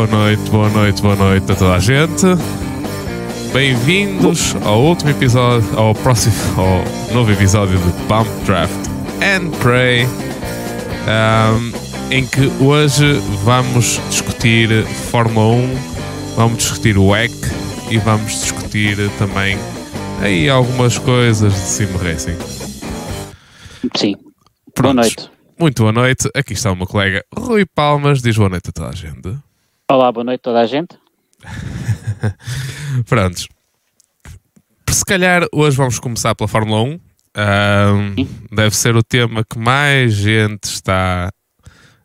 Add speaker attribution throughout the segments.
Speaker 1: boa noite, boa noite, boa noite a toda a gente. Bem-vindos ao último episódio, ao próximo, ao novo episódio de Pump Draft and Pray, um, em que hoje vamos discutir Fórmula 1, vamos discutir o WEC e vamos discutir também aí algumas coisas de Sim Racing.
Speaker 2: Sim. Boa noite.
Speaker 1: Muito boa noite. Aqui está o meu colega Rui Palmas. Diz boa noite a toda a gente.
Speaker 2: Olá, boa noite a toda a gente.
Speaker 1: Prontos. Se calhar hoje vamos começar pela Fórmula 1. Um, deve ser o tema que mais gente está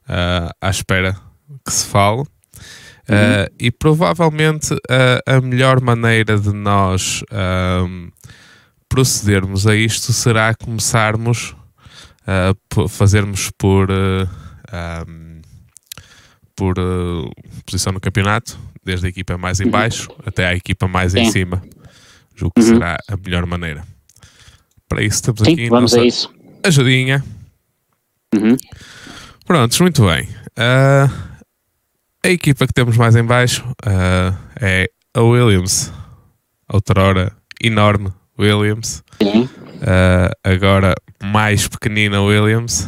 Speaker 1: uh, à espera que se fale. Uh, e provavelmente uh, a melhor maneira de nós procedermos a isto será começarmos uh, fazermos por, um, por uh, posição no campeonato, desde a equipa mais em uhum. baixo uhum. até à equipa mais Sim. em cima. Julgo que uhum. será a melhor maneira. Para isso estamos
Speaker 2: Sim,
Speaker 1: aqui.
Speaker 2: Vamos a isso.
Speaker 1: Ajudinha.
Speaker 2: Uhum.
Speaker 1: Prontos, muito bem. Uh, a equipa que temos mais em baixo uh, é a Williams. Outrora enorme Williams.
Speaker 2: Sim.
Speaker 1: Uh, agora mais pequenina Williams.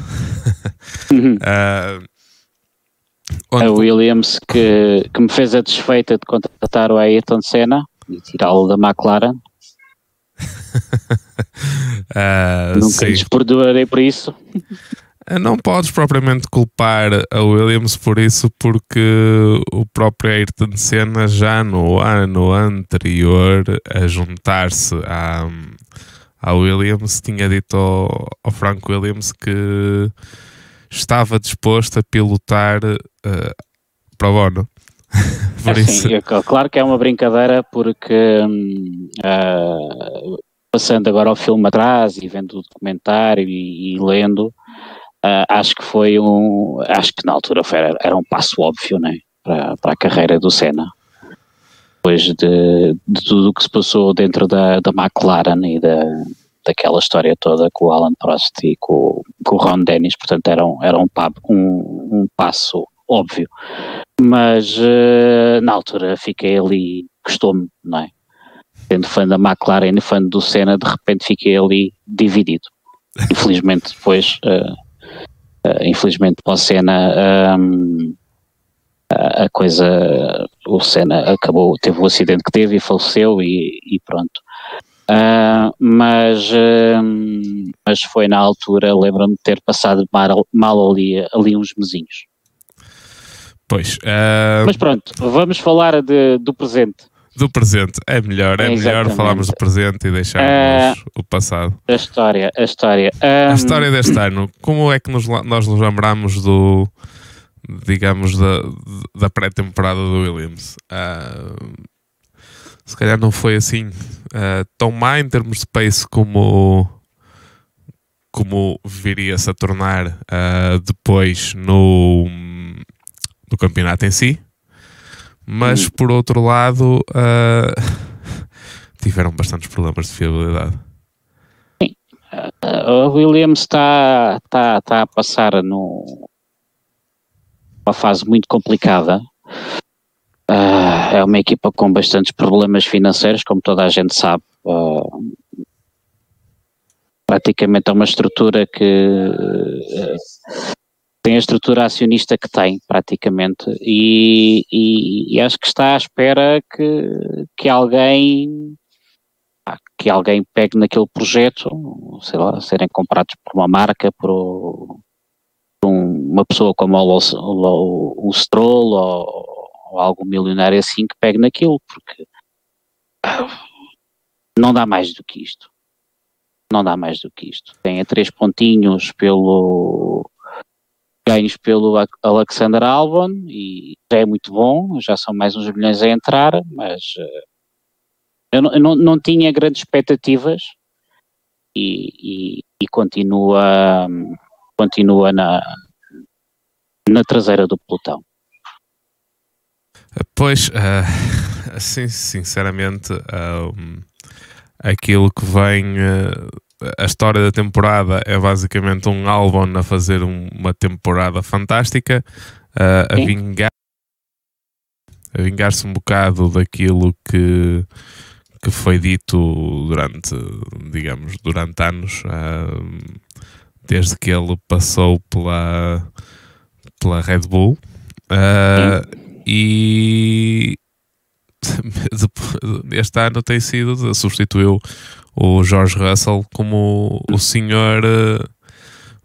Speaker 2: uh, a Williams que, que me fez a desfeita de contratar o Ayrton Senna e tirá-lo da McLaren.
Speaker 1: uh,
Speaker 2: Nunca sim. lhes perdoarei por isso.
Speaker 1: Não podes propriamente culpar a Williams por isso, porque o próprio Ayrton Senna já no ano anterior a juntar-se à, à Williams tinha dito ao, ao Frank Williams que estava disposto a pilotar uh, para o bono.
Speaker 2: Por isso. É, claro que é uma brincadeira porque uh, passando agora o filme atrás e vendo o documentário e, e lendo Uh, acho que foi um. Acho que na altura foi, era um passo óbvio né, para, para a carreira do Senna. Depois de, de tudo o que se passou dentro da, da McLaren e da, daquela história toda com o Alan Prost e com, com o Ron Dennis, portanto era um, era um, um, um passo óbvio. Mas uh, na altura fiquei ali, gostou-me, não é? Sendo fã da McLaren e fã do Senna, de repente fiquei ali dividido. Infelizmente depois. Uh, Uh, infelizmente para o Senna um, a, a, coisa, o Senna acabou, teve o acidente que teve e faleceu e, e pronto. Uh, mas, uh, mas foi na altura, lembro-me de ter passado mal, mal ali, ali uns mesinhos.
Speaker 1: Pois. Uh...
Speaker 2: Mas pronto, vamos falar de, do presente
Speaker 1: do presente. É melhor, é melhor falarmos do presente e deixarmos o passado.
Speaker 2: A história, a história.
Speaker 1: Um... A história deste ano, como é que nos, nós nos lembramos do, digamos, da, da pré-temporada do Williams? Uh, se calhar não foi assim uh, tão má em termos de pace como como viria-se a tornar depois no, no campeonato em si mas hum. por outro lado uh, tiveram bastantes problemas de fiabilidade.
Speaker 2: Sim, uh, Williams está tá, tá a passar no, uma fase muito complicada. Uh, é uma equipa com bastantes problemas financeiros, como toda a gente sabe. Uh, praticamente é uma estrutura que uh, tem a estrutura acionista que tem, praticamente, e, e, e acho que está à espera que, que alguém que alguém pegue naquele projeto, sei lá, serem comprados por uma marca, por, por uma pessoa como o, o, o Stroll ou, ou algum milionário assim que pegue naquilo, porque não dá mais do que isto. Não dá mais do que isto. Tem a três pontinhos pelo ganhos pelo Alexander Albon e já é muito bom, já são mais uns milhões a entrar, mas uh, eu, não, eu não, não, tinha grandes expectativas e, e, e continua, continua na, na traseira do pelotão.
Speaker 1: Pois, uh, assim, sinceramente, aquilo que vem uh, a história da temporada é basicamente um Albon a fazer um, uma temporada fantástica, uh, a vingar a vingar-se um bocado daquilo que, que foi dito durante, digamos, durante anos, uh, desde que ele passou pela, pela Red Bull. Uh, e este ano tem sido, substituiu o George Russell como o senhor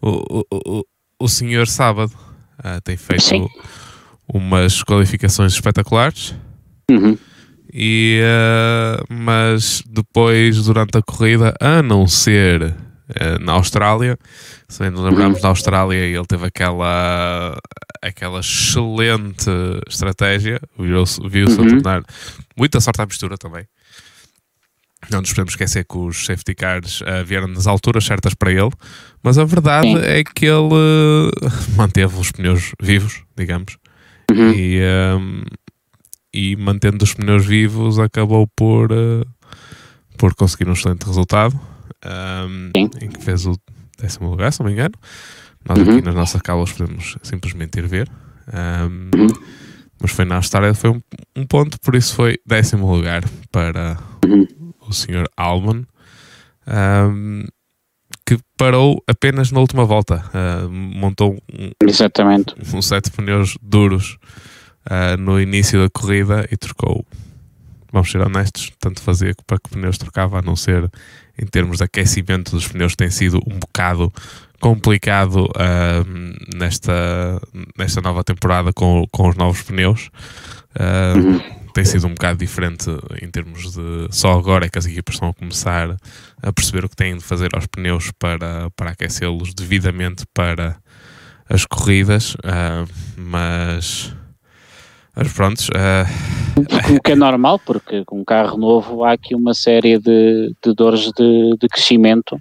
Speaker 1: o, o, o senhor sábado. Uh, tem feito Sim. umas qualificações espetaculares.
Speaker 2: Uhum.
Speaker 1: E, uh, mas depois, durante a corrida, a não ser na Austrália, se nos lembramos uhum. da Austrália, ele teve aquela, aquela excelente estratégia, viu-se viu uhum. a tornar muita sorte à mistura também. Não nos podemos esquecer que os safety cars uh, vieram nas alturas certas para ele, mas a verdade Sim. é que ele uh, manteve os pneus vivos, digamos, uhum. e, um, e mantendo os pneus vivos acabou por, uh, por conseguir um excelente resultado, um, em que fez o décimo lugar, se não me engano. Nós uhum. aqui nas nossas cábulas podemos simplesmente ir ver. Um, uhum. Mas foi na Austrália, foi um, um, ponto, por isso foi décimo lugar para uhum o Sr. Albon, um, que parou apenas na última volta. Uh, montou um,
Speaker 2: Exatamente.
Speaker 1: um set de pneus duros uh, no início da corrida e trocou. Vamos ser honestos, tanto fazia para que pneus trocava, a não ser em termos de aquecimento dos pneus, tem sido um bocado complicado uh, nesta, nesta nova temporada com, com os novos pneus. Uh, uhum tem sido um bocado diferente em termos de. Só agora é que as equipas estão a começar a perceber o que têm de fazer aos pneus para, para aquecê-los devidamente para as corridas, uh, mas. Mas prontos. Uh,
Speaker 2: o que é normal, porque com um carro novo há aqui uma série de, de dores de, de crescimento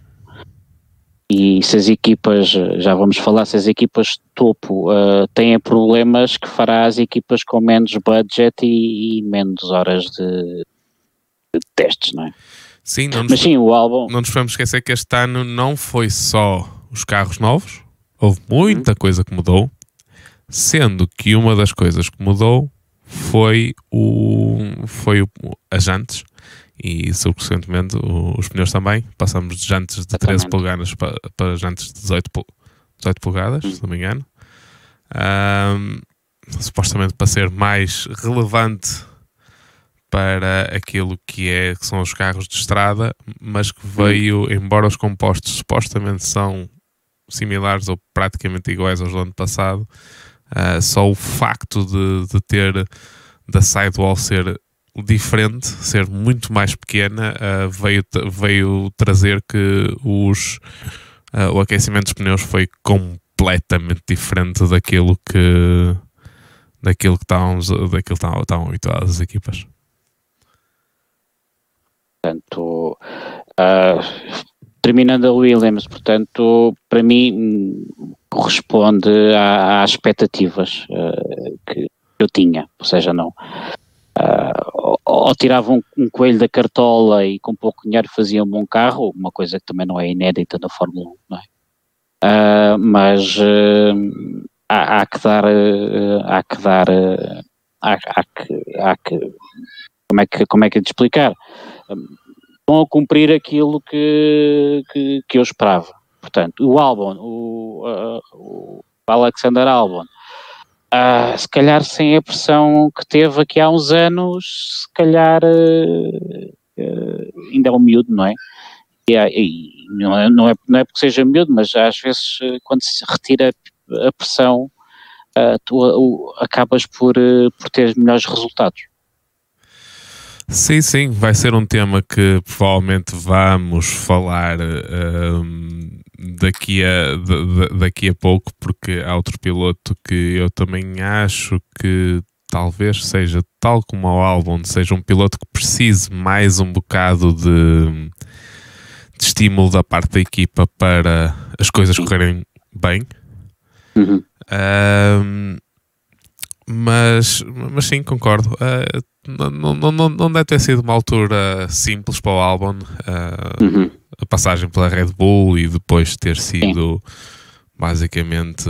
Speaker 2: e se as equipas, já vamos falar, se as equipas de topo uh, têm problemas, que fará as equipas com menos budget e, e menos horas de, de, testes, não é?
Speaker 1: Sim, não
Speaker 2: nos, Mas sim, o álbum.
Speaker 1: Não nos podemos esquecer que este ano não foi só os carros novos, houve muita coisa que mudou, sendo que uma das coisas que mudou foi o foi o, as jantes e subsequentemente os pneus também. Passamos de jantes de 13 polegadas para, para jantes de 18, 18 polegadas, hum. se não me engano. Um, supostamente para ser mais relevante para aquilo que, é, que são os carros de estrada, mas que veio, hum. embora os compostos supostamente são similares ou praticamente iguais aos do ano passado, uh, só o facto de, de ter da sidewall ser diferente, ser muito mais pequena, uh, veio, veio trazer que os, uh, o aquecimento dos pneus foi completamente diferente daquilo que daquilo que estávamos, daquilo que estavam, habituadas as equipas.
Speaker 2: Portanto, uh, terminando a Williams, portanto, para mim corresponde às expectativas que eu tinha, ou seja, não Uh, ou, tiravam um, um, coelho da cartola e com pouco dinheiro faziam um bom carro, uma coisa que também não é inédita na Fórmula 1, não é? Uh, mas uh, há, há, que dar, há que dar, há, há, que, há que, como é que, como é que é de explicar? Vão a cumprir aquilo que, que, que eu esperava. Portanto, o Albon, o, o Alexander Albon, Uh, se calhar sem a pressão que teve aqui há uns anos, se calhar uh, uh, ainda é um miúdo, não é? E, e não, é, não, é, não é porque seja miúdo, mas às vezes quando se retira a pressão, tu acabas por, por ter melhores resultados.
Speaker 1: Sim, sim, vai ser um tema que provavelmente vamos falar daqui a, daqui a pouco, porque há outro piloto que eu também acho que talvez seja, tal como o álbum, seja um piloto que precise mais um bocado de, de estímulo da parte da equipa para as coisas correrem bem.
Speaker 2: Uhum.
Speaker 1: Um, mas, mas sim, concordo. Uh, não, não, não, não deve ter sido uma altura simples para o álbum. Uh, uhum a passagem pela Red Bull e depois ter sido Sim. basicamente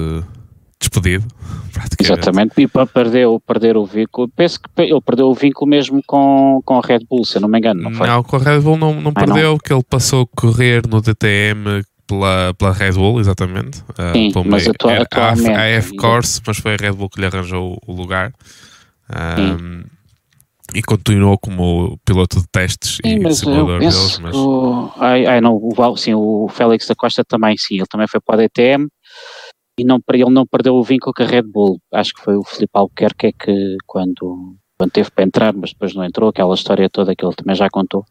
Speaker 1: despedido.
Speaker 2: Exatamente, e para perder, perder o vínculo, penso que ele perdeu o vínculo mesmo com, com a Red Bull, se eu não me engano, não foi?
Speaker 1: Não, com a Red Bull não, não perdeu, não? que ele passou a correr no DTM pela, pela Red Bull, exatamente.
Speaker 2: Ah, Sim, uh, mas atu atualmente...
Speaker 1: A F-Course, mas foi a Red Bull que lhe arranjou o lugar. Um, e continuou como piloto de testes sim, e
Speaker 2: mas simulador deles. Mas... O, ai, ai, não, o, sim, o Félix da Costa também, sim, ele também foi para a DTM e não, ele não perdeu o vínculo com a Red Bull. Acho que foi o Filipe Albuquerque é que quando, quando teve para entrar, mas depois não entrou, aquela história toda que ele também já contou.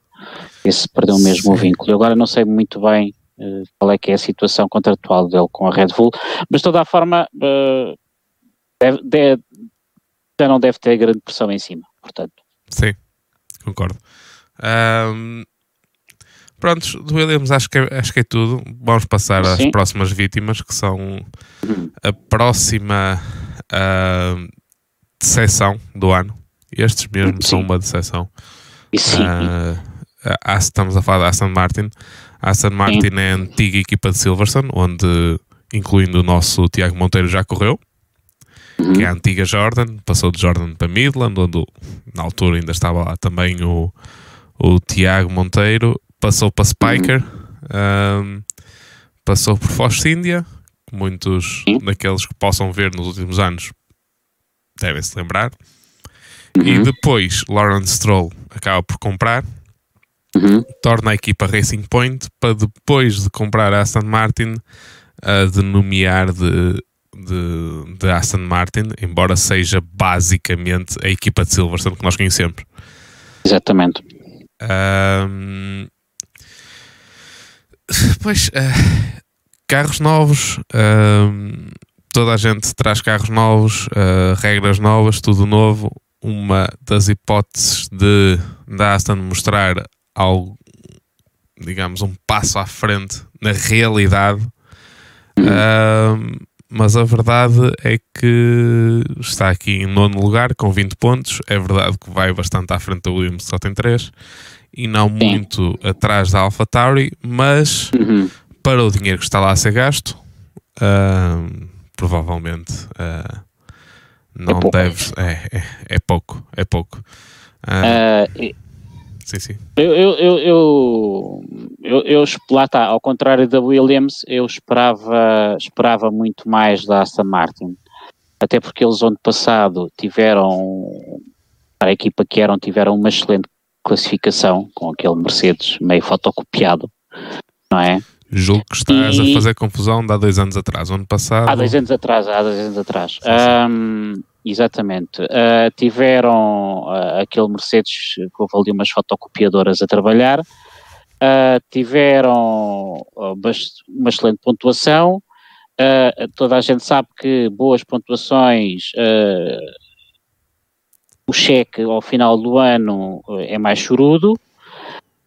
Speaker 2: Esse perdeu mesmo sim. o vínculo. E agora não sei muito bem uh, qual é que é a situação contratual dele com a Red Bull, mas de toda a forma uh, deve, deve, já não deve ter grande pressão em cima, portanto.
Speaker 1: Sim, concordo. Um, Prontos, do Williams acho que, é, acho que é tudo. Vamos passar às Sim. próximas vítimas, que são a próxima uh, decepção do ano. Estes mesmo Sim. são uma decepção. Uh, estamos a falar da Aston Martin. A Aston Martin Sim. é a antiga equipa de Silverstone, onde, incluindo o nosso Tiago Monteiro, já correu. Uhum. Que é a antiga Jordan, passou de Jordan para Midland, onde na altura ainda estava lá também o, o Tiago Monteiro passou para Spiker, um, passou por Force India, muitos daqueles que possam ver nos últimos anos devem se lembrar. Uhum. E depois Lawrence Stroll acaba por comprar, uhum. torna a equipa Racing Point para depois de comprar a Aston Martin a denomear de, de, de, Aston Martin, embora seja basicamente a equipa de Silverstone que nós conhecemos.
Speaker 2: Exatamente.
Speaker 1: Um, Pois, uh, carros novos, uh, toda a gente traz carros novos, uh, regras novas, tudo novo. Uma das hipóteses de da Aston mostrar algo, digamos, um passo à frente na realidade. Mas a verdade é que está aqui em nono lugar com 20 pontos. É verdade que vai bastante à frente da Williams, só tem 3 e não Sim. muito atrás da AlphaTauri, mas uhum. para o dinheiro que está lá a ser gasto, uh, provavelmente uh, não é deve. É, é, é, pouco, é pouco.
Speaker 2: Uh,
Speaker 1: sim, sim.
Speaker 2: Eu, eu, eu, eu, eu, eu, lá está, ao contrário da Williams, eu esperava, esperava muito mais da Aston Martin. Até porque eles, ano passado, tiveram, para a equipa que eram, tiveram uma excelente classificação com aquele Mercedes meio fotocopiado, não é?
Speaker 1: Julgo que estás e... a fazer confusão de há dois anos atrás, ano passado.
Speaker 2: Há dois anos atrás, há dois anos atrás. Sim, sim. Um, exatamente. Uh, tiveram uh, aquele Mercedes que houve ali umas fotocopiadoras a trabalhar, uh, tiveram uma excelente pontuação. toda a gente sabe que boas pontuações o cheque ao final do ano é mais chorudo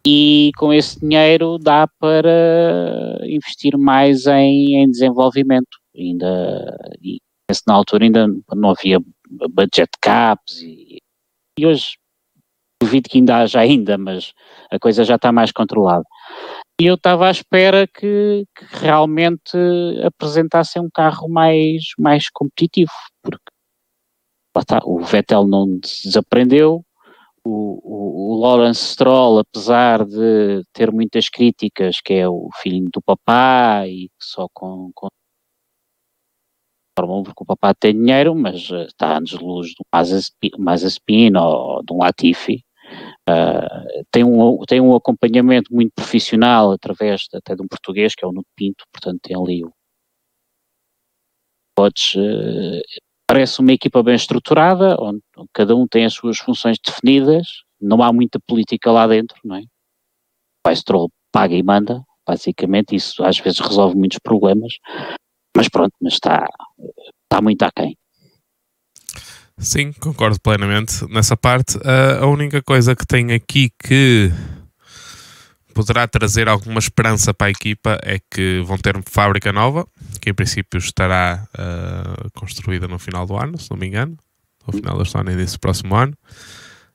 Speaker 2: e com esse dinheiro dá para investir mais em, em desenvolvimento. Ainda, na altura ainda não havia budget caps e, e hoje duvido que ainda haja ainda, mas a coisa já está mais controlada. E eu estava à espera que, que realmente apresentassem um carro mais, mais competitivo, porque o Vettel não desaprendeu, o, o, o, Lawrence Stroll, apesar de ter muitas críticas, que é o filho do papá e só com, com Fórmula 1 porque o papá tem dinheiro, mas uh, está anos de um Mazepin ou de um Latifi. Uh, tem, um, tem um acompanhamento muito profissional através de, até de um português que é o Nuno Pinto, portanto tem ali o podes uh, parece uma equipa bem estruturada, onde cada um tem as suas funções definidas, não há muita política lá dentro, não é? O Stroll paga e manda, basicamente, isso às vezes resolve muitos problemas, mas pronto, mas está, está muito aquém.
Speaker 1: Sim, concordo plenamente nessa parte. Uh, a única coisa que tem aqui que poderá trazer alguma esperança para a equipa é que vão ter fábrica nova, que em princípio estará uh, construída no final do ano, se não me engano, no final deste ano e desse próximo ano,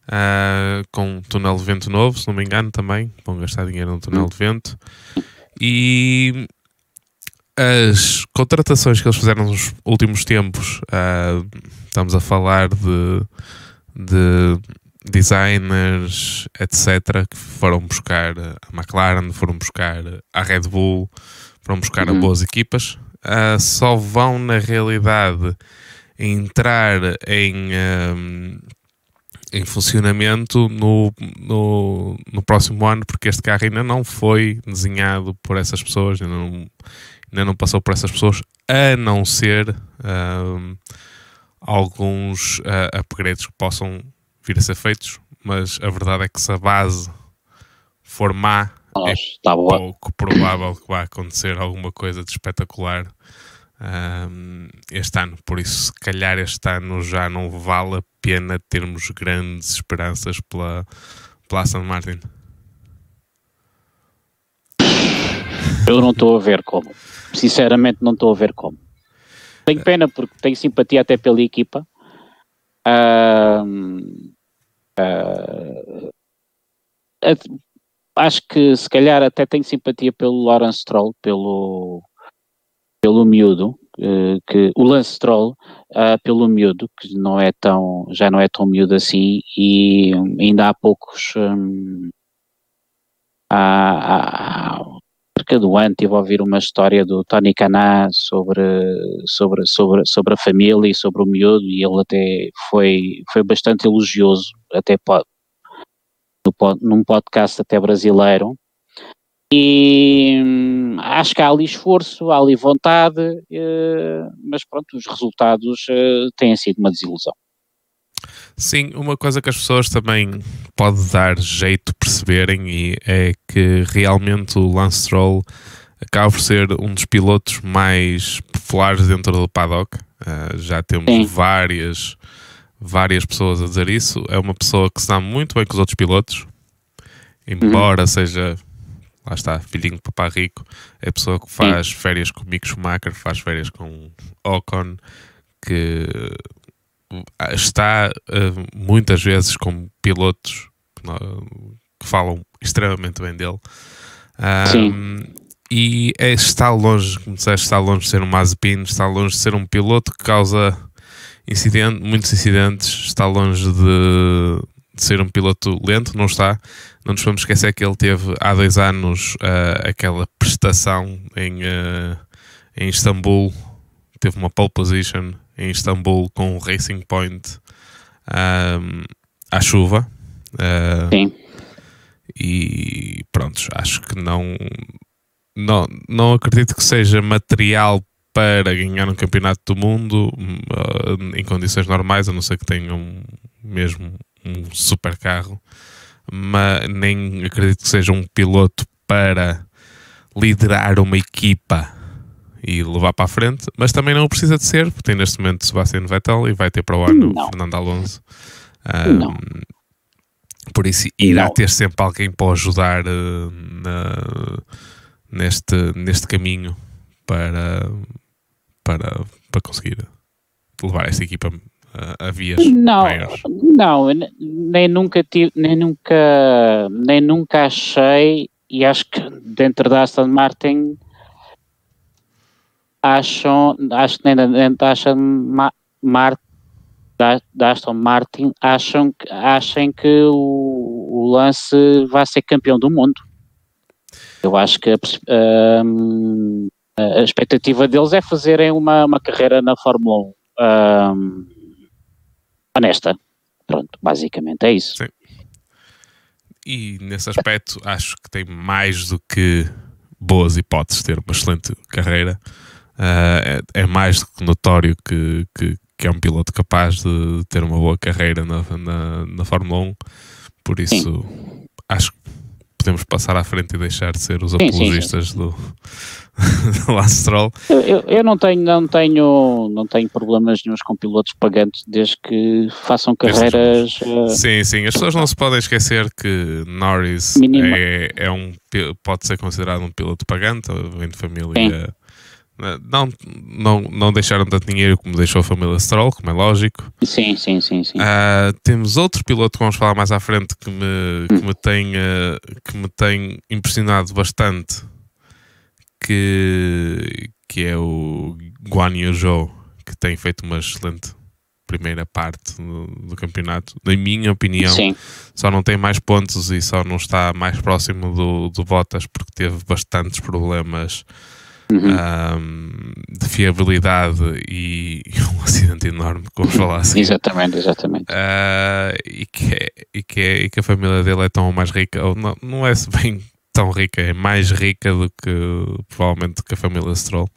Speaker 1: uh, com um túnel de vento novo, se não me engano também, vão gastar dinheiro no túnel de vento. E as contratações que eles fizeram nos últimos tempos, uh, estamos a falar de, de designers, etc., que foram buscar a McLaren, foram buscar a Red Bull, foram buscar uhum. boas equipas, uh, só vão na realidade entrar em, um, em funcionamento no, no, no, próximo ano, porque este carro ainda não foi desenhado por essas pessoas, ainda não, ainda não passou por essas pessoas, a não ser um, alguns uh, upgrades que possam vir a ser feitos, mas a verdade é que se a base for má, Nossa, é tá pouco provável que vá acontecer alguma coisa de espetacular um, este ano. Por isso, se calhar este ano já não vale a pena termos grandes esperanças pela, pela Aston Martin.
Speaker 2: Eu não estou a ver como. Sinceramente, não estou a ver como. Tenho pena porque tenho simpatia até pela equipa. Uh, uh, acho que se calhar até tenho simpatia pelo Lawrence Stroll, pelo, pelo miúdo, uh, que o Lance Stroll, uh, pelo miúdo, que não é tão, já não é tão miúdo assim, e ainda há poucos um, há, há, cerca do ano estive a ouvir uma história do Tony Caná sobre, sobre, sobre, sobre a família e sobre o miúdo e ele até foi, foi bastante elogioso, até pode, num podcast até brasileiro, e acho que há ali esforço, há ali vontade, eh, mas pronto, os resultados eh, têm sido uma desilusão.
Speaker 1: Sim, uma coisa que as pessoas também pode dar jeito perceberem e é que realmente o Lance Stroll acaba por ser um dos pilotos mais populares dentro do paddock. Uh, já temos Sim. várias várias pessoas a dizer isso. É uma pessoa que se dá muito bem com os outros pilotos, embora uhum. seja lá está, filhinho de papá rico, é a pessoa que faz Sim. férias com Mick Schumacher, faz férias com Ocon, que está uh, muitas vezes com pilotos que, que, falam extremamente bem dele. Um, e é, está longe, como disseste, está longe de ser um Mazepin, está longe de ser um piloto que causa incidente, muitos incidentes, está longe de, de ser um piloto lento, não está. Não nos vamos esquecer que ele teve há dois anos uh, aquela prestação em, uh, em Istambul, teve uma pole position em Istambul com o Racing Point um, à chuva. Uh, Sim. E pronto, acho que não, não, não acredito que seja material para ganhar um campeonato do mundo uh, em condições normais, a não ser que tenham mesmo um super carro, mas nem acredito que seja um piloto para liderar uma equipa e levar para a frente, mas também não precisa de ser, porque tem neste momento Sebastian Vettel e vai ter para o ano não. Fernando Alonso. Um, por isso irá não. ter sempre alguém para ajudar uh, na, neste, neste caminho para, para, para conseguir levar esta equipa a, a vias
Speaker 2: não,
Speaker 1: maiores.
Speaker 2: Não, nem nunca tive, nem nunca, nem nunca achei e acho que dentro da Aston Martin acham, acho que nem da Aston Martin da, Aston Martin acham, achem que o, o, lance vai ser campeão do mundo. Eu acho que a, um, a expectativa deles é fazerem uma, uma carreira na Fórmula 1 um, honesta. Pronto, basicamente é isso. Sim.
Speaker 1: E nesse aspecto acho que tem mais do que boas hipóteses de ter uma excelente carreira uh, é, é, mais do que notório que, que, que, é um piloto capaz de ter uma boa carreira na, na, na Fórmula 1. Por isso, sim. acho que podemos passar à frente e deixar de ser os sim, apologistas sim, do, do Lance Stroll.
Speaker 2: Eu, eu, eu, não tenho, não tenho, não tenho problemas nenhums com pilotos pagantes desde que façam carreiras.
Speaker 1: Uh... Sim, sim. As pessoas não se podem esquecer que Norris é, é, um, pode ser considerado um piloto pagante, vem de família não, não, não deixaram tanto dinheiro como deixou a família Stroll, como é lógico.
Speaker 2: Sim, sim, sim. sim.
Speaker 1: Uh, temos outro piloto que vamos falar mais à frente que me, que me, tem, uh, que me tem impressionado bastante, que, que é o Guan Yu Zhou, que tem feito uma excelente primeira parte do, do, campeonato. Na minha opinião, Sim. só não tem mais pontos e só não está mais próximo do, do Bottas porque teve bastantes problemas uhum. um, de fiabilidade e, e, um acidente enorme, como falar assim.
Speaker 2: exatamente, exatamente.
Speaker 1: Uh, e, que é, e, que é, e que a família dele é tão mais rica, ou não, não é bem tão rica, é mais rica do que provavelmente que a família Stroll.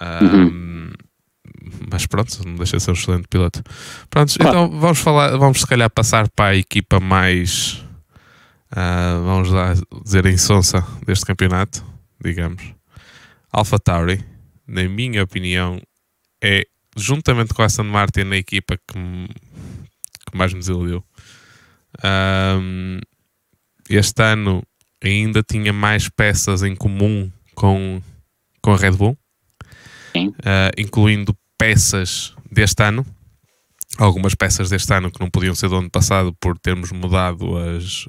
Speaker 1: Um, uhum mas pronto, não deixa de ser um excelente piloto. Pronto, claro. então vamos falar, vamos se calhar passar para a equipa mais, uh, vamos lá dizer, insonsa deste campeonato, digamos. Alpha Tauri, na minha opinião, é juntamente com a Aston Martin a equipa que, que mais me desiludiu. Um, este ano ainda tinha mais peças em comum com, com a Red Bull, uh, incluindo peças deste ano, algumas peças deste ano que não podiam ser do ano passado por termos mudado as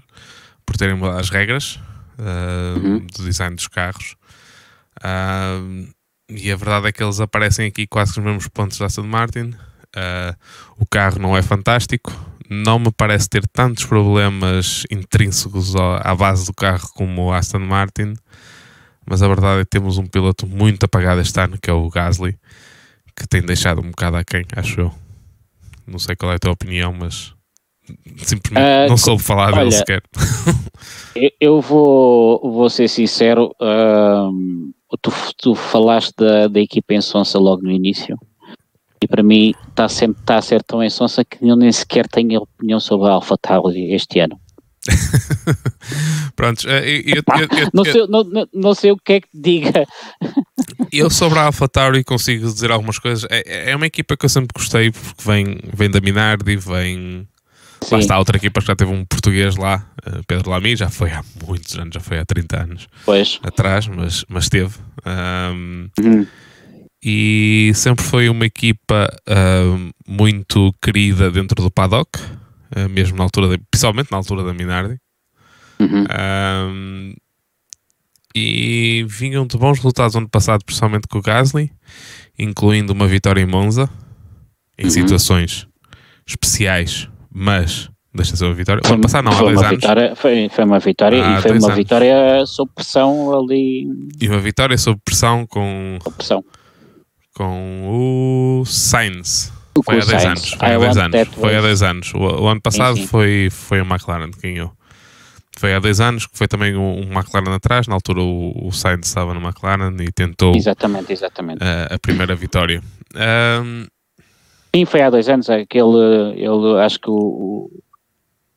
Speaker 1: por terem mudado as regras uh, uhum. do design dos carros. Uh, e a verdade é que eles aparecem aqui quase com os mesmos pontos da Aston Martin. Uh, o carro não é fantástico, não me parece ter tantos problemas intrínsecos à base do carro como o Aston Martin, mas a verdade é que temos um piloto muito apagado este ano, que é o Gasly, que tem deixado um bocado aquém, acho eu. Não sei qual é a tua opinião, mas simplesmente uh, não soube falar olha, dele sequer.
Speaker 2: eu vou, vou ser sincero, tu, tu falaste da, da equipa em Sonsa logo no início. E para mim está sempre tá a ser tão em sonsa que eu nem sequer tenho opinião sobre a Alpha Tauri este ano.
Speaker 1: Prontos, eu, eu,
Speaker 2: eu, não, sei, não, não, sei o que é que diga.
Speaker 1: Eu sobre a AlphaTauri consigo dizer algumas coisas. É, é uma equipa que eu sempre gostei porque vem, vem da Minardi, vem. Sim. Lá está outra equipa que já teve um português lá, eh, Pedro Lamy, já foi há muitos anos, já foi há 30 anos
Speaker 2: pois.
Speaker 1: atrás, mas, mas teve. Um, uhum. E sempre foi uma equipa um, muito querida dentro do paddock, uh, mesmo na altura, de, principalmente na altura da Minardi. Uhum. Um, e vinham de bons resultados ano passado, principalmente com o Gasly, incluindo uma vitória em Monza, em uhum. situações especiais, mas deixa ser uma vitória.
Speaker 2: Foi,
Speaker 1: ano passado não, há dois anos.
Speaker 2: Vitória, foi, foi uma vitória e foi uma anos. vitória sob pressão ali.
Speaker 1: E uma vitória sob pressão com.
Speaker 2: Sob pressão.
Speaker 1: Com o Sainz. Foi há 10 anos. Foi há 10 anos. Foi há 10 anos. O, o ano passado sim, sim. Foi, foi a McLaren que ganhou foi há dois anos, que foi também um, um McLaren atrás, na altura o, o Sainz estava no McLaren e tentou
Speaker 2: exatamente, exatamente.
Speaker 1: A, a primeira vitória. Um...
Speaker 2: Sim, foi há dois anos, aquele, ele, acho que o,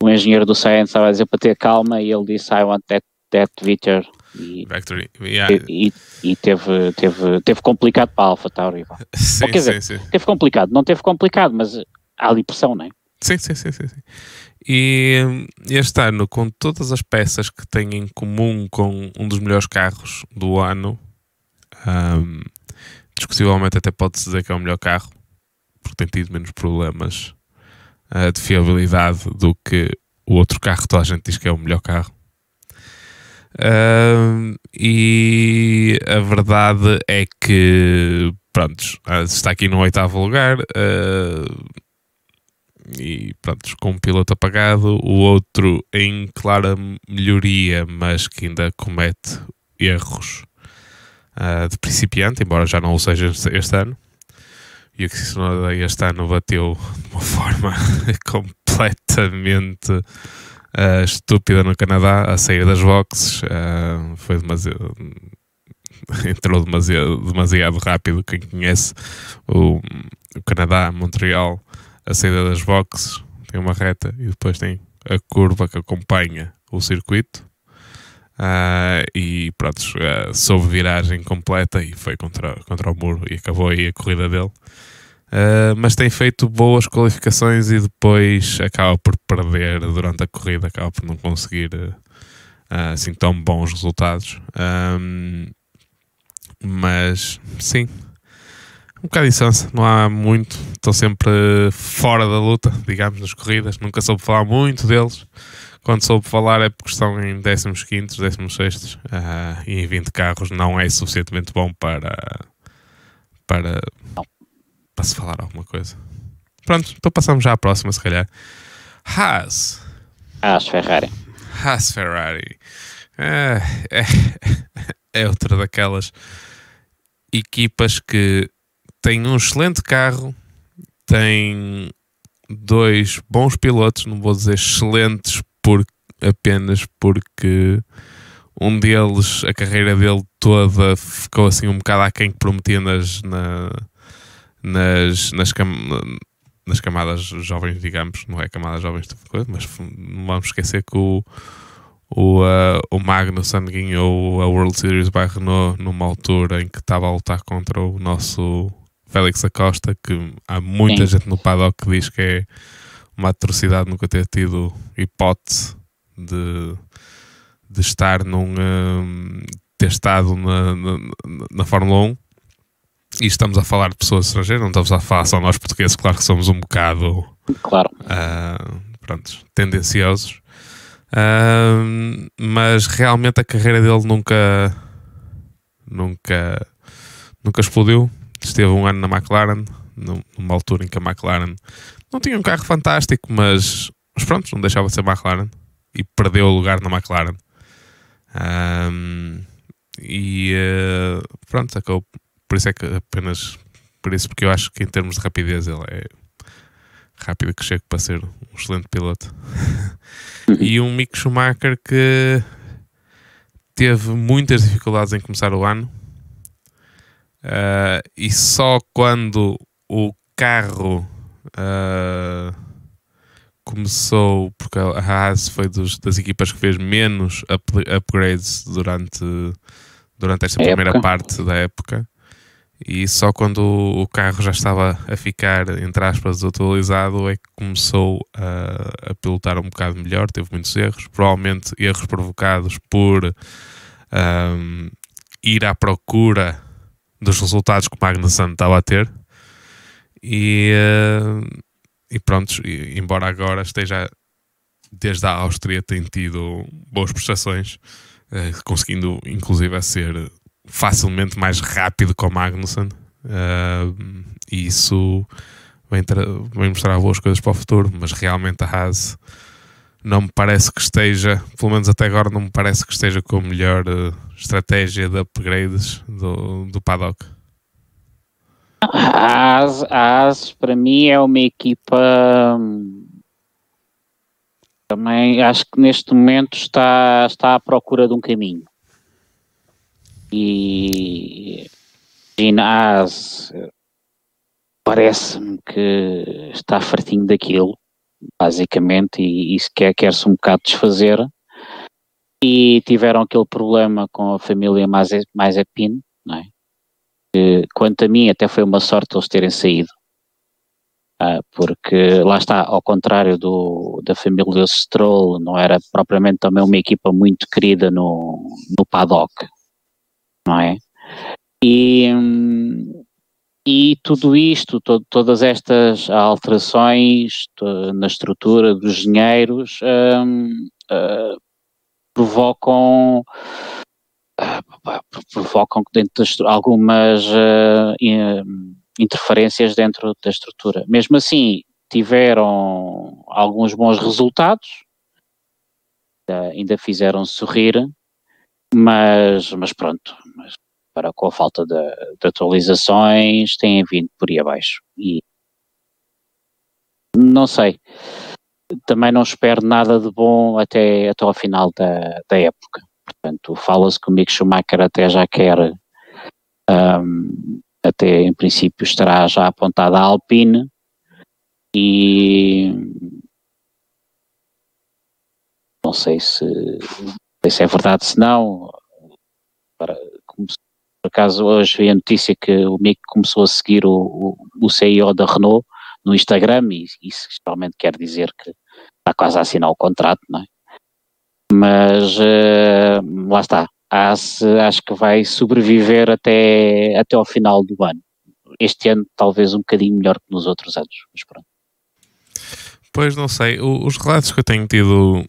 Speaker 2: o, engenheiro do Sainz estava a dizer para ter calma e ele disse I want that, that victory. E,
Speaker 1: Victory. Yeah.
Speaker 2: E, e, e, teve, teve, teve complicado para a Alpha Tauri.
Speaker 1: Sim,
Speaker 2: quer dizer,
Speaker 1: sim, sim.
Speaker 2: teve complicado, não teve complicado, mas há ali pressão, não é?
Speaker 1: Sim, sim, sim, sim. sim. E este ano, com todas as peças que têm em comum com um dos melhores carros do ano, um, discutivelmente até pode-se dizer que é o melhor carro, porque tem tido menos problemas uh, de fiabilidade do que o outro carro, toda a gente diz que é o melhor carro. Uh, e a verdade é que, pronto, está aqui no oitavo lugar. Uh, e pronto, com um piloto apagado, o outro em clara melhoria, mas que ainda comete erros uh, de principiante, embora já não o seja este ano. E o se este ano bateu de uma forma completamente uh, estúpida no Canadá, a sair das boxes, uh, foi demasiado entrou demasiado, demasiado rápido. Quem conhece o, o Canadá, Montreal, a saída das boxes, tem uma reta e depois tem a curva que acompanha o circuito. Uh, e pronto, uh, soube viragem completa e foi contra, contra o muro e acabou aí a corrida dele. Uh, mas tem feito boas qualificações e depois acaba por perder durante a corrida, acaba por não conseguir assim tão bons resultados. Um, mas sim, um bocado de instância, não há muito, estão sempre fora da luta, digamos, nas corridas, nunca soube falar muito deles. Quando soube falar é porque estão em 15, 16 uh, e em 20 carros não é suficientemente bom para para, para se falar alguma coisa. Pronto, então passamos já à próxima, se calhar. Haas.
Speaker 2: Haas Ferrari.
Speaker 1: Haas Ferrari. É, é, é outra daquelas equipas que tem um excelente carro, tem dois bons pilotos, não vou dizer excelentes por, apenas porque um deles, a carreira dele toda ficou assim um bocado aquém que prometia nas, na, nas, nas, cam, nas camadas jovens, digamos, não é camadas jovens, mas não vamos esquecer que o, o, uh, o Magnussen ganhou a World Series by Renault numa altura em que estava a lutar contra o nosso Félix Acosta, que há muita Sim. gente no paddock que diz que é uma atrocidade nunca ter tido hipótese de, de estar num. Um, ter estado na, na, na, Fórmula 1. E estamos a falar de pessoas estrangeiras, não estamos a falar só nós portugueses, claro que somos um bocado.
Speaker 2: Claro.
Speaker 1: Uh, pronto, tendenciosos. Uh, mas realmente a carreira dele nunca. Nunca. Nunca explodiu esteve um ano na McLaren, numa altura em que a McLaren não tinha um carro fantástico, mas, mas pronto, não deixava de ser McLaren e perdeu o lugar na McLaren. Um, e uh, pronto, acabou, por isso é que apenas por isso, porque eu acho que em termos de rapidez ele é rápido que chega para ser um excelente piloto. e um Mick Schumacher que teve muitas dificuldades em começar o ano Uh, e só quando o carro uh, começou, porque a Haas foi dos, das equipas que fez menos up, upgrades durante, durante esta primeira época. parte da época. E só quando o carro já estava a ficar, entre aspas, atualizado, é que começou a, a pilotar um bocado melhor. Teve muitos erros, provavelmente erros provocados por um, ah, ir à procura dos resultados que o Magnussen estava a ter. E, uh, e pronto, embora agora esteja desde a Áustria tem tido boas prestações, uh, conseguindo inclusive a ser facilmente mais rápido que o Magnussen. Uh, e isso vem, vem, mostrar boas coisas para o futuro, mas realmente a Haas não me parece que esteja, pelo menos até agora, não me parece que esteja com a melhor uh, estratégia de upgrades do, do paddock.
Speaker 2: A AS, para mim, é uma equipa. Também acho que neste momento está, está à procura de um caminho. E, AS parece-me que está fartinho daquilo basicamente, e isso quer, quer-se um bocado desfazer. E tiveram aquele problema com a família mais Mazepin, não é? Que, quanto a mim, até foi uma sorte eles terem saído. Ah, porque lá está, ao contrário do, da família Stroll, não era propriamente também uma equipa muito querida no, no paddock, não é? E, e tudo isto, to, todas estas alterações na estrutura dos engenheiros um, uh, provocam provocam dentro de algumas uh, interferências dentro da estrutura. Mesmo assim, tiveram alguns bons resultados, ainda fizeram sorrir, mas, mas pronto, mas para com a falta de, de atualizações têm vindo por aí abaixo. E não sei, também não espero nada de bom até, até ao final da, da época. Portanto, fala-se que o Mick Schumacher até já quer, um, até em princípio estará já apontado a Alpine e não sei se, sei se é verdade, se não, para, como por acaso hoje vi a notícia que o Mick começou a seguir o, o, o CEO da Renault no Instagram e isso realmente quer dizer que está quase a assinar o contrato, não é? Mas uh, lá está, acho, que vai sobreviver até, até ao final do ano. Este ano talvez um bocadinho melhor que nos outros anos, mas pronto.
Speaker 1: Pois não sei, o, os relatos que eu tenho tido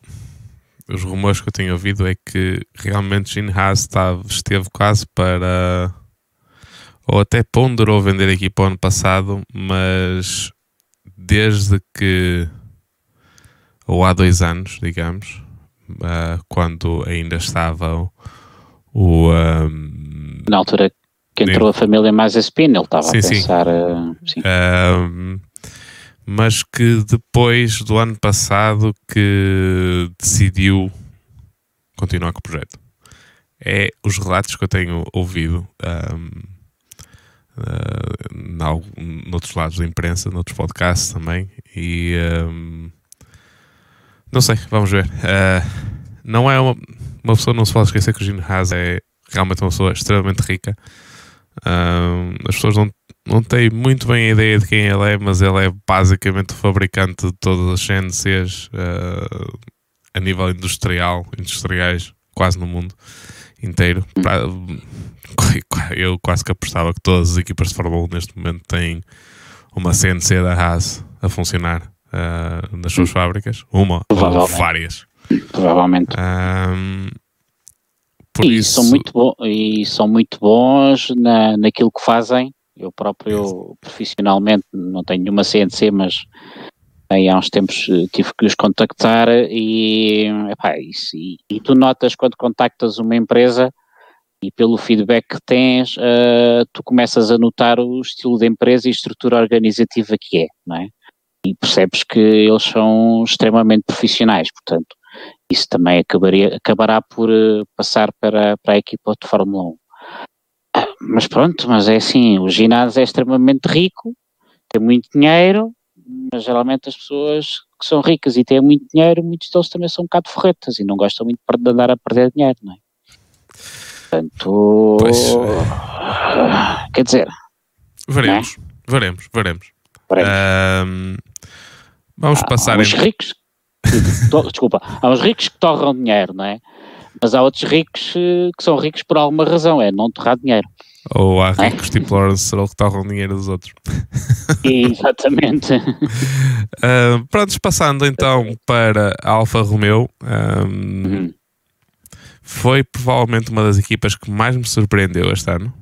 Speaker 1: os rumores que eu tenho ouvido é que realmente Gene Haas estava, esteve quase para ou até ponderou vender a equipa ano passado, mas desde que ou há dois anos, digamos, uh, quando ainda estava o um,
Speaker 2: na altura que entrou a família mais a spin, ele estava sim, a pensar uh, sim.
Speaker 1: Um, mas que depois do ano passado que decidiu continuar com o projeto. É os relatos que eu tenho ouvido um, uh, noutros lados da imprensa, noutros podcasts também, e um, não sei, vamos ver. Uh, não é uma, uma pessoa, não se pode esquecer que o Gene Haas é realmente uma pessoa extremamente rica. Um, as pessoas não não tenho muito bem a ideia de quem ele é, mas ele é basicamente o fabricante de todas as CNCs uh, a nível industrial, industriais, quase no mundo inteiro. Eu quase que apostava que todas as equipas de Fórmula 1 neste momento têm uma CNC da Haas a funcionar uh, nas suas fábricas, uma ou várias.
Speaker 2: Provavelmente. Um, e, isso... são muito bons, e são muito bons na, naquilo que fazem eu próprio, profissionalmente, não tenho nenhuma CNC, mas aí há uns tempos eh, tive que os contactar e, epá, isso, e, e, tu notas quando contactas uma empresa e pelo feedback que tens, uh, tu começas a notar o estilo de empresa e estrutura organizativa que é, não é? E percebes que eles são extremamente profissionais, portanto, isso também acabaria, acabará por uh, passar para, para a equipa de Fórmula 1. Mas pronto, mas é assim, o ginásio é extremamente rico, tem muito dinheiro, mas geralmente as pessoas que são ricas e têm muito dinheiro, muitos deles também são um bocado forretas e não gostam muito de andar a perder dinheiro, não é? Portanto, pois, quer dizer...
Speaker 1: Veremos, é? veremos, veremos. Um, vamos há, passar...
Speaker 2: Há uns em... ricos... Desculpa, há uns ricos que torram dinheiro, não é? Mas há outros ricos eh, que são ricos por alguma razão, é não torrar dinheiro.
Speaker 1: Ou há é? ricos é? tipo Lawrence Stroll que torram dinheiro dos outros.
Speaker 2: Exatamente.
Speaker 1: uh, prontos, passando então para a Alfa Romeo. Um, uhum. Foi provavelmente uma das equipas que mais me surpreendeu este ano.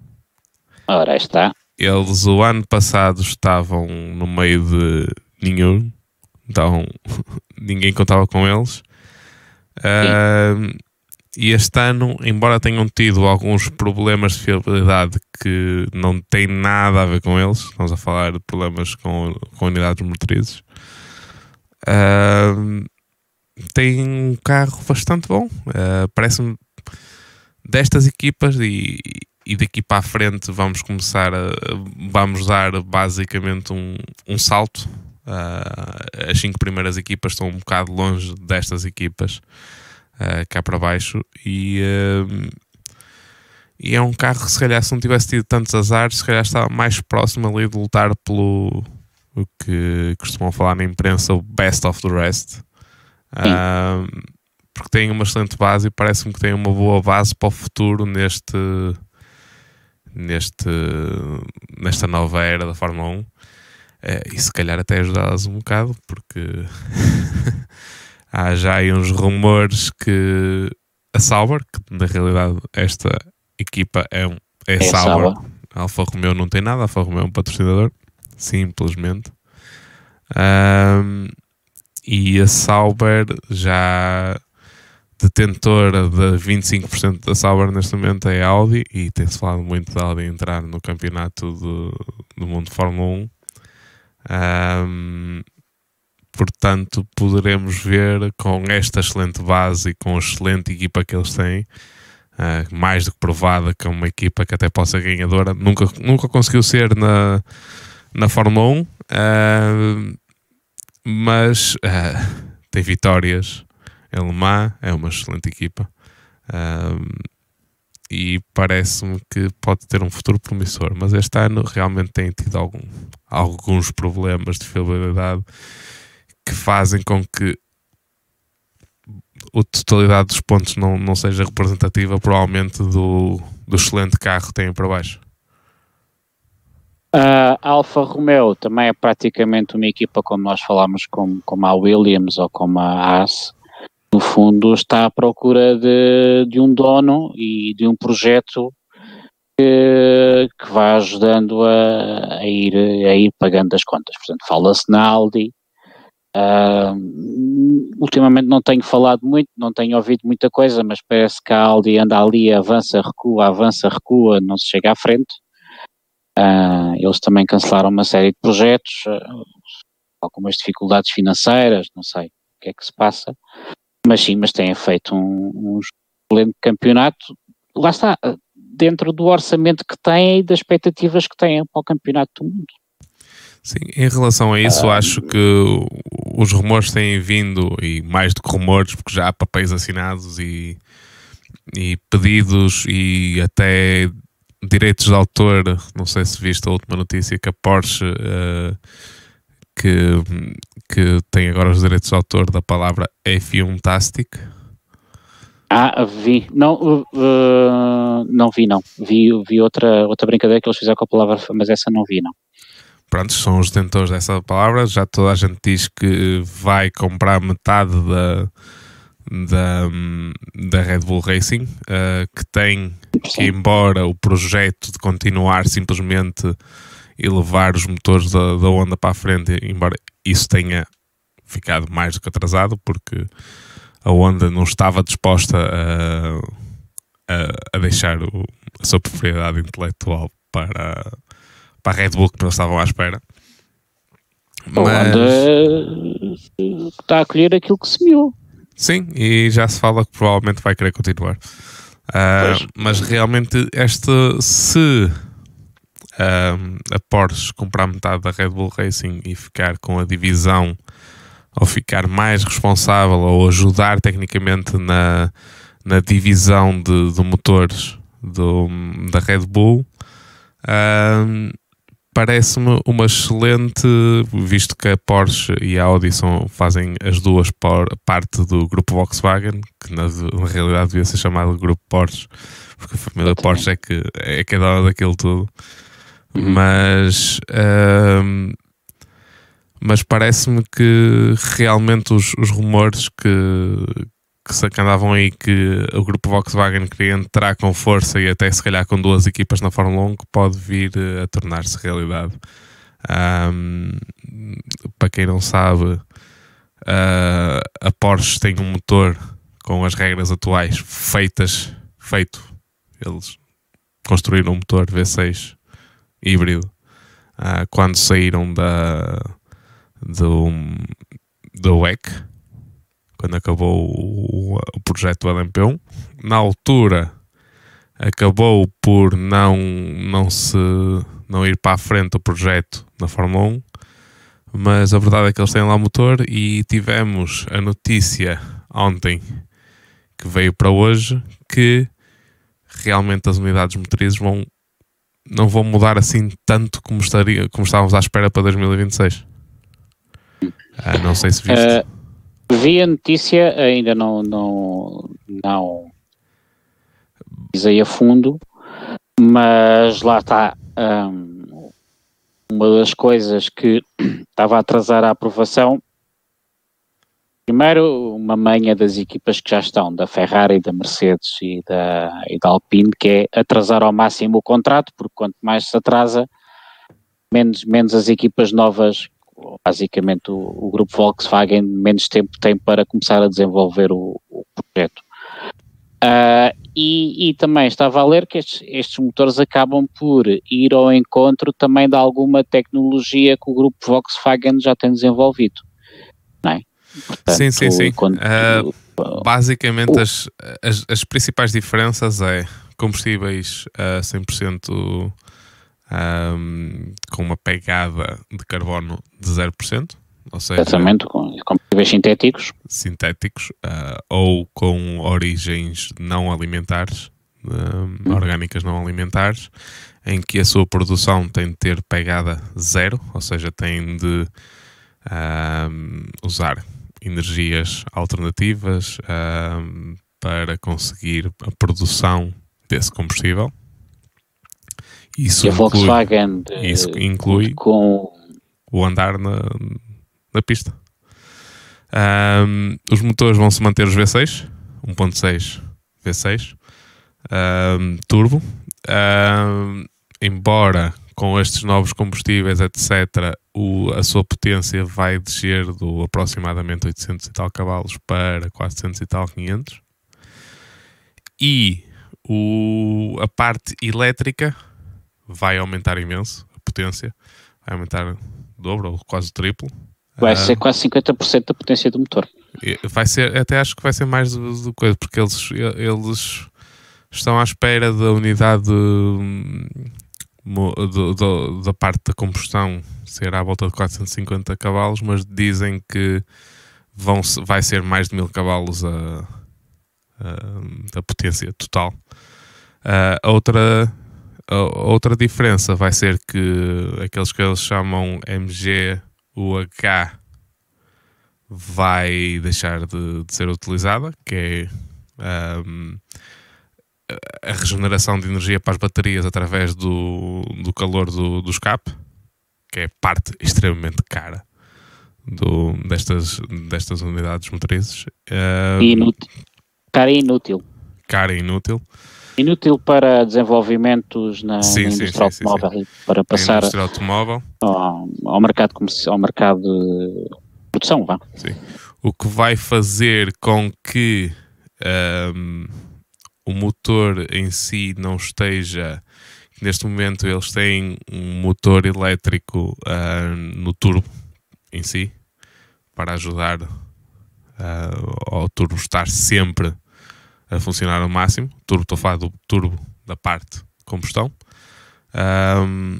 Speaker 2: Ora, está.
Speaker 1: Eles o ano passado estavam no meio de nenhum, então ninguém contava com eles. Uh, e este ano, embora tenham tido alguns problemas de fiabilidade que não têm nada a ver com eles, estamos a falar de problemas com, com unidades motrizes, uh, tem um carro bastante bom. Uh, Parece-me destas equipas e, e daqui para a frente vamos começar a vamos dar basicamente um, um salto. Uh, as cinco primeiras equipas estão um bocado longe destas equipas uh, cá para baixo e, uh, e é um carro que se calhar se não tivesse tido tantos azares, se calhar estava mais próximo ali de lutar pelo o que costumam falar na imprensa, o best of the rest. Porque tem uma excelente base e parece-me que tem uma boa base para o futuro neste, neste, nesta nova era da Fórmula 1. É, e se calhar até ajudá-las um bocado, porque há já aí uns rumores que a Sauber, que na realidade esta equipa é, um, é, é Sauber. Sauber. A Alfa Romeo não tem nada, a Alfa Romeo é um patrocinador, simplesmente. Um, e a Sauber já detentora de 25% da Sauber neste momento é a Audi e tem-se falado muito da Audi entrar no campeonato do, do mundo de Fórmula 1. Um, portanto poderemos ver com esta excelente base e com a excelente equipa que eles têm, uh, mais do que provada que é uma equipa que até possa ser ganhadora, nunca, nunca conseguiu ser na, na Fórmula 1, uh, mas uh, tem vitórias em Le Mans, é uma excelente equipa. e parece-me que pode ter um futuro promissor, mas este ano realmente tem tido algum, alguns problemas de fiabilidade que fazem com que a totalidade dos pontos não, não seja representativa, provavelmente, do, do excelente carro que têm para baixo.
Speaker 2: A Alfa Romeo também é praticamente uma equipa, como nós falámos, como, como a Williams ou como a Haas, no fundo está à procura de, de um dono e de um projeto que, que vá ajudando a, a, ir, a ir pagando as contas. Portanto, fala-se na Aldi. Uh, ultimamente não tenho falado muito, não tenho ouvido muita coisa, mas parece que a Aldi anda ali, avança, recua, avança, recua, não se chega à frente. Uh, eles também cancelaram uma série de projetos, uh, algumas dificuldades financeiras, não sei o que é que se passa, mas sim, mas têm feito um, um excelente campeonato. Lá está, dentro do orçamento que têm e das expectativas que têm para o campeonato do mundo.
Speaker 1: Sim, em relação a isso, ah, acho que os rumores têm vindo, e mais do que rumores, porque já há papéis assinados e, e pedidos e até direitos de autor. Não sei se viste a última notícia que a Porsche, uh, que, que tem agora os direitos de autor da palavra F1 Tastic,
Speaker 2: ah, vi. Não, uh, não vi, não. Vi, vi outra, outra brincadeira que eles fizeram com a palavra, mas essa não vi, não.
Speaker 1: Pronto, são os detentores dessa palavra. Já toda a gente diz que vai comprar metade da, da, da Red Bull Racing, uh, que tem que, embora o projeto de continuar simplesmente e levar os motores da, da Honda para a frente, embora isso tenha ficado mais do que atrasado, porque a Honda não estava disposta a, a, a deixar o, a sua propriedade intelectual para, para a Red Bull que não estavam à espera.
Speaker 2: A Honda está a acolher aquilo que semeou.
Speaker 1: Sim, e já se fala que provavelmente vai querer continuar. Uh, mas realmente este se a Porsche comprar metade da Red Bull Racing e ficar com a divisão ou ficar mais responsável ou ajudar tecnicamente na, na divisão de, de motores do, da Red Bull, parece-me uma excelente, visto que a Porsche e a Audi são, fazem as duas por, parte do grupo Volkswagen, que na, na, realidade devia ser chamado grupo Porsche, porque a família Porsche é que é, que é dona daquilo tudo. Uhum. Mas mas parece-me que realmente os, os rumores que, que se andavam aí que o grupo Volkswagen queria entrar com força e até se calhar com duas equipas na Fórmula 1 que pode vir a tornar-se realidade. Um, para quem não sabe, uh, a Porsche tem um motor com as regras atuais feitas, feito. Eles construíram um motor V6 híbrido uh, quando saíram da do, do WEC, quando acabou o, o projeto LMP1. Na altura acabou por não, não, se, não ir para a frente o projeto na Fórmula 1, mas a verdade é que eles têm lá o motor e tivemos a notícia ontem que veio para hoje que realmente as unidades motrizes vão não vão mudar assim tanto como, estaria, como estávamos à espera para 2026. Ah, não sei se viste. Uh,
Speaker 2: vi a notícia, ainda não, não, não pisei a fundo, mas lá está. Um, uma das coisas que estava a atrasar a aprovação, primeiro, uma manha das equipas que já estão, da Ferrari, da Mercedes e da, e da Alpine, que é atrasar ao máximo o contrato, porque quanto mais se atrasa, menos, menos as equipas novas basicamente o, o, grupo Volkswagen menos tempo tem para começar a desenvolver o, o projeto. Uh, e, e, também estava a ler que estes, estes, motores acabam por ir ao encontro também de alguma tecnologia que o grupo Volkswagen já tem desenvolvido. Não é?
Speaker 1: Portanto, sim, sim, sim. Quando, uh, basicamente, as, as, as, principais diferenças é combustíveis a 100% um, com uma pegada de carbono de 0%, ou seja,
Speaker 2: Exatamente, com combustíveis sintéticos.
Speaker 1: Sintéticos uh, ou com origens não alimentares, uh, hum. orgânicas não alimentares, em que a sua produção tem de ter pegada zero, ou seja, tem de uh, usar energias alternativas para conseguir a produção desse combustível. Isso
Speaker 2: e a Volkswagen
Speaker 1: inclui, isso inclui com o andar na, na pista. Um, os motores vão se manter os V6, 1.6 V6 um, turbo. Um, embora com estes novos combustíveis, etc., o, a sua potência vai descer do aproximadamente 800 e tal cavalos para 400 e tal 500. E o, a parte elétrica vai aumentar imenso, a potência vai aumentar dobro ou quase o triplo.
Speaker 2: Vai ser quase 50% da potência do motor.
Speaker 1: Vai ser, até acho que vai ser mais do, do coisa, porque eles, eles estão à espera da unidade da parte da combustão ser à volta de 450 cavalos, mas dizem que vão, vai ser mais de 1000 cavalos a, a, a potência total. Outra, a, outra diferença vai ser que aqueles que eles chamam MGUH vai deixar de, de ser utilizada, que é um, a regeneração de energia para as baterias através do, do calor do, do escape, que é parte extremamente cara do, destas, destas unidades motrizes.
Speaker 2: Uh, inútil. Cara e inútil.
Speaker 1: Cara e inútil.
Speaker 2: Inútil para desenvolvimentos na, sim, na indústria sim, automóvel sim, para passar
Speaker 1: automóvel.
Speaker 2: Ao, ao, mercado, ao mercado de produção. Vá.
Speaker 1: Sim. O que vai fazer com que um, o motor em si não esteja. Neste momento eles têm um motor elétrico uh, no turbo em si para ajudar uh, ao turbo estar sempre a funcionar ao máximo. Turbo, estou a falar do turbo da parte combustão. Um,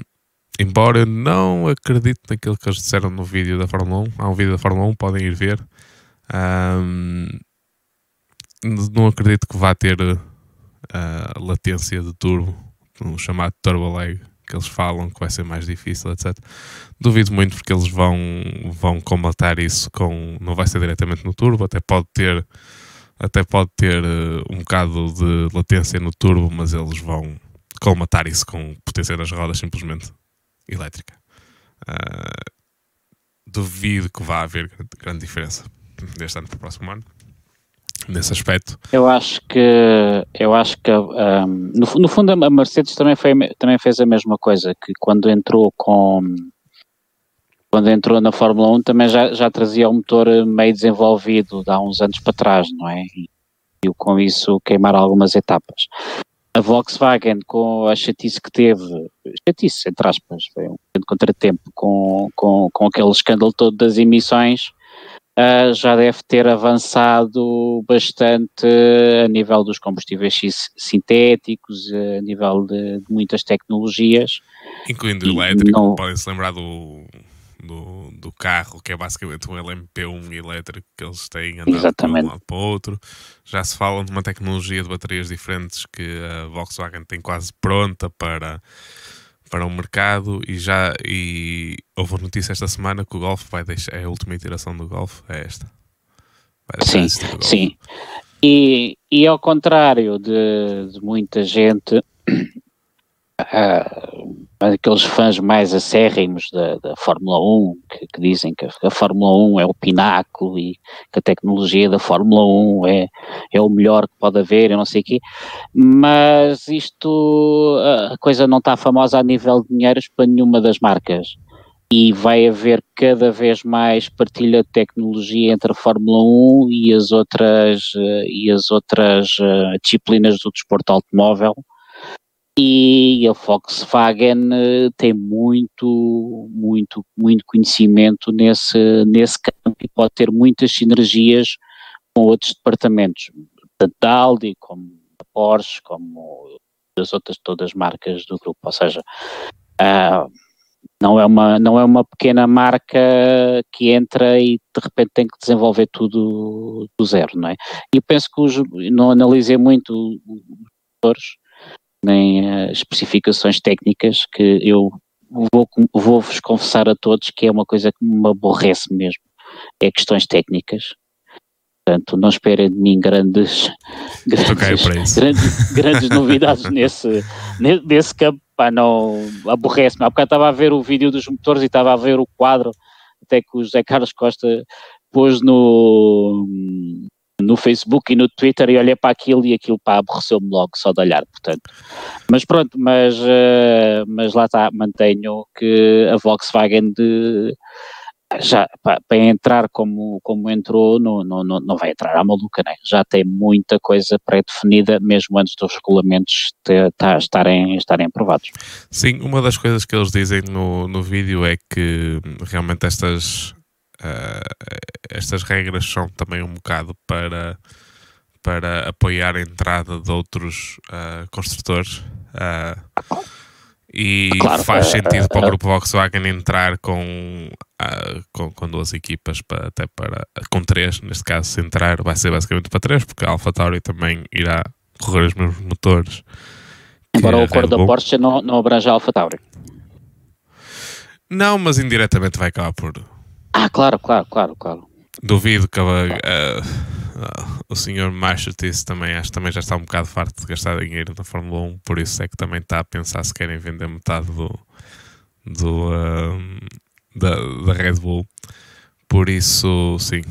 Speaker 1: embora eu não acredite naquilo que eles disseram no vídeo da Fórmula 1, há um vídeo da Fórmula 1, podem ir ver. Um, não acredito que vá ter a latência de turbo, um chamado turbo lag, que eles falam que vai ser mais difícil, etc. Duvido muito porque eles vão, vão combatar isso com. Não vai ser diretamente no turbo, até pode ter. Até pode ter uh, um bocado de latência no turbo, mas eles vão colmatar isso com potência das rodas simplesmente elétrica. Uh, duvido que vá haver grande diferença deste ano para o próximo ano nesse aspecto?
Speaker 2: Eu acho que eu acho que um, no, no, fundo a Mercedes também, foi, também fez a mesma coisa, que quando entrou com quando entrou na Fórmula 1 também já, já trazia o motor meio desenvolvido de há uns anos para trás, não é? E, e com isso queimar algumas etapas. A Volkswagen, com a chatice que teve, chatice, entre aspas, foi um contratempo com, com, com aquele escândalo todo das emissões, uh, já deve ter avançado bastante a nível dos combustíveis sintéticos, a nível de, de muitas tecnologias.
Speaker 1: Incluindo o elétrico, podem-se lembrar do, do, do, carro, que é basicamente um LMP1 elétrico que eles têm andado Exatamente. de um lado para o outro. Já se fala de uma tecnologia de baterias diferentes que a Volkswagen tem quase pronta para para o mercado e já e houve notícia esta semana que o Golf vai deixar, é a última iteração do Golf, é esta.
Speaker 2: sim, sim. E, e ao contrário de, de muita gente, uh, aqueles fãs mais acérrimos da, da Fórmula 1, que, que, dizem que a Fórmula 1 é o pináculo e que a tecnologia da Fórmula 1 é, é o melhor que pode haver, eu não sei o quê, mas isto, a coisa não está famosa a nível de dinheiros para nenhuma das marcas. E vai haver cada vez mais partilha de tecnologia entre a Fórmula 1 e as outras, e as outras uh, disciplinas do desporto automóvel, e a Volkswagen eh, tem muito, muito, muito conhecimento nesse, nesse campo e pode ter muitas sinergias com outros departamentos, tanto da Audi como da Porsche, como das outras todas as marcas do grupo, ou seja, uh, não é uma não é uma pequena marca que entra e de repente tem que desenvolver tudo do zero, não é? E penso que os, não analisei muito os motores, nem uh, especificações técnicas que eu vou, vou-vos confessar a todos que é uma coisa que me aborrece mesmo, é questões técnicas. Portanto, não esperem de mim grandes, grandes, grandes, grandes novidades nesse, nesse campo. Pá, não aborrece-me. Há bocado estava a ver o vídeo dos motores e estava a ver o quadro, até que o José Carlos Costa pôs no, no Facebook e no Twitter e olhei para aquilo e aquilo pá, aborreceu-me logo só de olhar, portanto. Mas pronto, mas, uh, mas lá está, mantenho que a Volkswagen de já para, entrar como, como entrou, não, não, não vai entrar à maluca, né? já tem muita coisa pré-definida, mesmo antes dos regulamentos te, tá, estarem, estarem aprovados.
Speaker 1: Sim, uma das coisas que eles dizem no, no vídeo é que realmente estas, uh, estas regras são também um bocado para, para apoiar a entrada de outros uh, construtores. Uh, e claro, faz sentido para o grupo Volkswagen entrar com, uh, com, com, duas equipas para, até para com três, neste caso se entrar vai ser basicamente para três, porque a AlphaTauri também irá correr os mesmos motores.
Speaker 2: Embora o acordo da Porsche não, não abrange a AlphaTauri.
Speaker 1: Não, mas indiretamente vai acabar por.
Speaker 2: Ah, claro, claro, claro, claro.
Speaker 1: Duvido que ela, uh, Uh, o senhor Machetis também acho também já está um bocado farto de gastar dinheiro na Fórmula 1, por isso é que também está a pensar se querem vender metade do, do uh, da, da Red Bull. Por isso, sim,